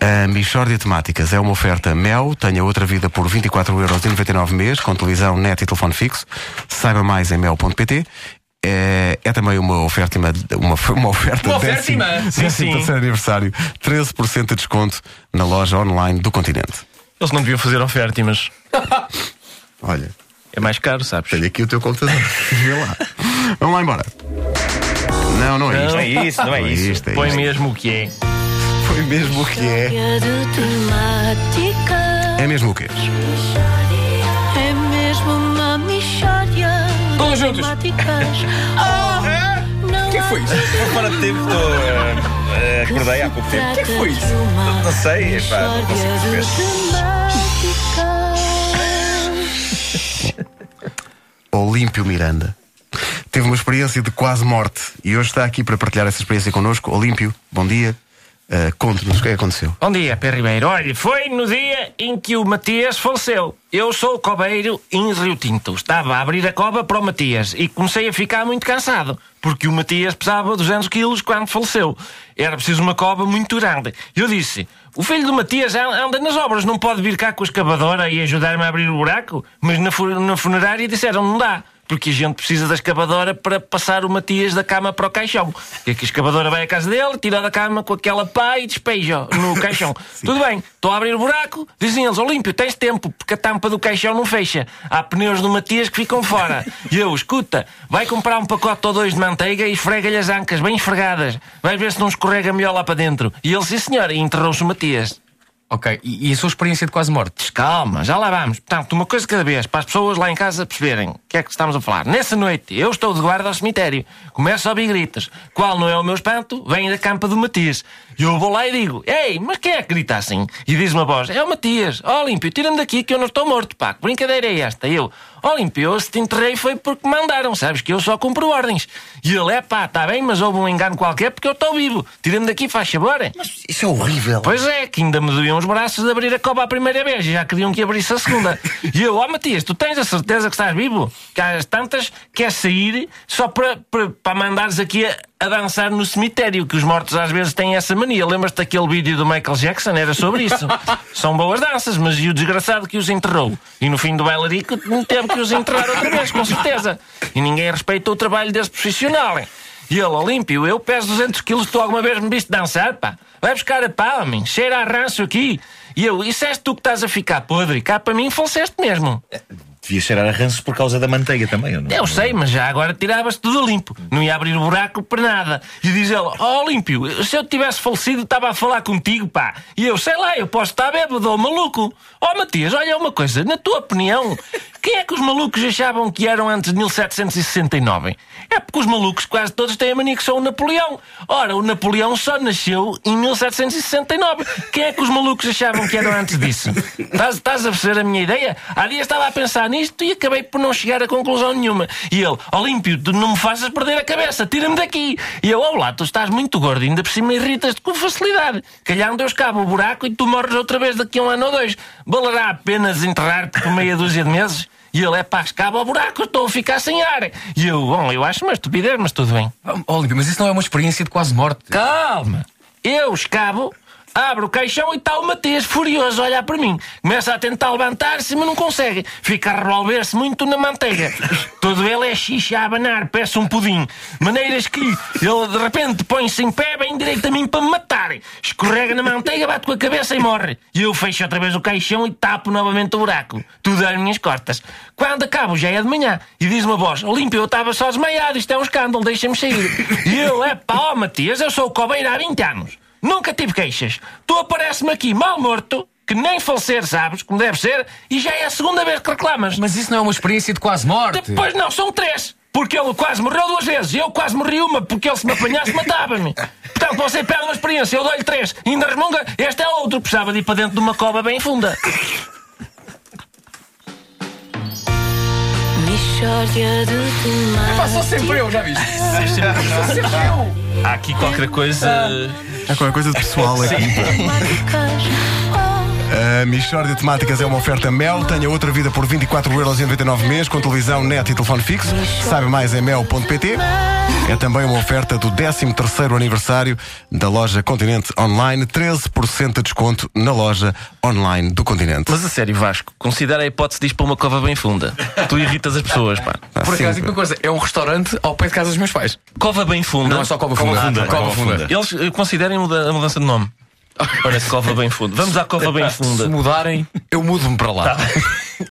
A Michórdia Temáticas é uma oferta Mel, tenha outra vida por 24,99€ mês, com televisão, net e telefone fixo. Saiba mais em mel.pt. É, é também uma oferta, uma, uma oferta Uma décimo, oferta, sim, décimo sim. terceiro aniversário, 13% de desconto na loja online do continente. Eles não deviam fazer oferta, mas Olha, é mais caro, sabes? tenho aqui o teu computador. Vê lá. Vamos lá embora. Não, não é isto. Não é isso, não é isso. isto, é Põe isto. mesmo o que é. Foi mesmo o que é. É mesmo o que é. É mesmo uma mixória Todos juntos. temáticas. O que foi isso? Foi fora de tempo, estou. acordei há pouco tempo. que foi isso? Não sei, epá, não consigo perceber. Olímpio Miranda. Teve uma experiência de quase morte e hoje está aqui para partilhar essa experiência connosco. Olímpio, bom dia. Uh, Conte-nos o que é que aconteceu. Bom dia, Pé Ribeiro. Olha, foi no dia em que o Matias faleceu. Eu sou cobeiro em Rio Tinto. Estava a abrir a cova para o Matias e comecei a ficar muito cansado, porque o Matias pesava 200 quilos quando faleceu. Era preciso uma cova muito grande. Eu disse, o filho do Matias an- anda nas obras, não pode vir cá com a escavadora e ajudar-me a abrir o buraco? Mas na, na funerária disseram, não dá. Porque a gente precisa da escavadora para passar o Matias da cama para o caixão. E que a escavadora vai à casa dele, tira da cama com aquela pá e despeja no caixão. Tudo bem, estou a abrir o buraco, dizem eles, Olímpio, tens tempo, porque a tampa do caixão não fecha. Há pneus do Matias que ficam fora. E eu, escuta, vai comprar um pacote ou dois de manteiga e esfrega-lhe as ancas bem esfregadas. Vai ver se não escorrega melhor lá para dentro. E ele, sim senhor, e enterrou-se o Matias. Ok, e, e a sua experiência de quase morte? Calma, já lá vamos. Portanto, uma coisa cada vez, para as pessoas lá em casa perceberem que é que estamos a falar. Nessa noite, eu estou de guarda ao cemitério. Começo a ouvir gritos. Qual não é o meu espanto? Vem da campa do Matias. E eu vou lá e digo: Ei, mas quem é que grita assim? E diz uma voz: É o Matias. Ó, Olímpio, tira-me daqui que eu não estou morto, pá. Que brincadeira é esta? E eu: Olímpio, eu se te enterrei foi porque me mandaram. Sabes que eu só cumpro ordens. E ele: É pá, está bem, mas houve um engano qualquer porque eu estou vivo. Tira-me daqui, faz favor. Isso é horrível. Pois é, que ainda me doíam os braços de abrir a cova a primeira vez e já queriam que abrisse a segunda. E eu, ó Matias, tu tens a certeza que estás vivo? Que às tantas queres sair só para, para, para mandares aqui a, a dançar no cemitério, que os mortos às vezes têm essa mania. Lembras-te daquele vídeo do Michael Jackson? Era sobre isso. São boas danças, mas e o desgraçado que os enterrou? E no fim do bailarico teve que os enterrar outra vez, com certeza. E ninguém respeitou o trabalho desse profissional. hein? E ele, Olímpio, eu peso 200 quilos, tu alguma vez me viste dançar, pá? Vai buscar a pá, homem, cheira a ranço aqui. E eu, isso és tu que estás a ficar podre, cá para mim faleceste mesmo. Devia cheirar a ranços por causa da manteiga também. Eu, não, Eu sei, mas já agora tiravas tudo limpo. Não ia abrir o buraco para nada. E diz ele, ó Olímpio, se eu tivesse falecido estava a falar contigo, pá. E eu, sei lá, eu posso estar bêbado ou maluco. Ó Matias, olha uma coisa, na tua opinião, quem é que os malucos achavam que eram antes de 1769? É porque os malucos quase todos têm a mania que são o Napoleão. Ora, o Napoleão só nasceu em 1769. Quem é que os malucos achavam que eram antes disso? Estás, a perceber a minha ideia? Há dias estava a pensar nisto e acabei por não chegar a conclusão nenhuma. E ele, Olímpio, tu não me faças perder a cabeça, tira-me daqui. E eu, olá, tu estás muito gordo, ainda por cima irritas-te com facilidade. Calhar Deus cabe o buraco e tu morres outra vez daqui a um ano ou dois. Valerá a pena desenterrar-te por meia dúzia de meses? E ele, é pá, escava ao buraco, estou a ficar sem ar. E eu, bom, eu acho uma estupidez, mas tudo bem. Olímpio, mas isso não é uma experiência de quase morte. Calma! Eu escavo, abro o caixão e está o Matias furioso a olhar para mim. Começa a tentar levantar-se, mas não consegue. Fica a revolver-se muito na manteiga. Todo ele é xixa a abanar, peça um pudim. Maneiras que ele de repente põe-se em pé, bem direito a mim para me matar. Escorrega na manteiga, bate com a cabeça e morre. E eu fecho outra vez o caixão e tapo novamente o buraco. Tudo às minhas costas. Quando acabo, já é de manhã. E diz uma voz: Olímpio, eu estava só desmaiado, isto é um escândalo, deixa-me sair. E eu, é pá, ó Matias, eu sou o cobeiro há 20 anos. Nunca tive queixas. Tu aparece-me aqui mal morto, que nem falecer, sabes, como deve ser, e já é a segunda vez que reclamas. Mas isso não é uma experiência de quase morte. Depois não, são três. Porque ele quase morreu duas vezes. Eu quase morri uma, porque ele se me apanhasse matava-me. Portanto, você pede uma experiência, eu dou-lhe três. E ainda resmunga, este é outro. Precisava de ir para dentro de uma cova bem funda. Mixória de temáticas. Passou sempre eu, já viste? Sou sempre eu. Há aqui qualquer coisa. Há qualquer coisa de pessoal aqui. A Michórdia de Temáticas é uma oferta Mel. Tenha outra vida por 24,99€ mês com televisão, net e telefone fixo. Saiba mais em mel.pt. É também uma oferta do 13º aniversário da loja Continente Online. 13% de desconto na loja online do Continente. Mas a sério, Vasco, considera a hipótese de ir para uma cova bem funda. Tu irritas as pessoas, pá. Ah, Por sim, acaso, digo uma coisa, é um restaurante ao pé de casa dos meus pais. Cova bem funda. Não é só Cova Funda. Funda, Cova Cova Funda. Funda. Eles eh, considerem muda- a mudança de nome. Para Cova bem funda. Vamos à Cova bem Se funda. mudarem, eu mudo-me para lá.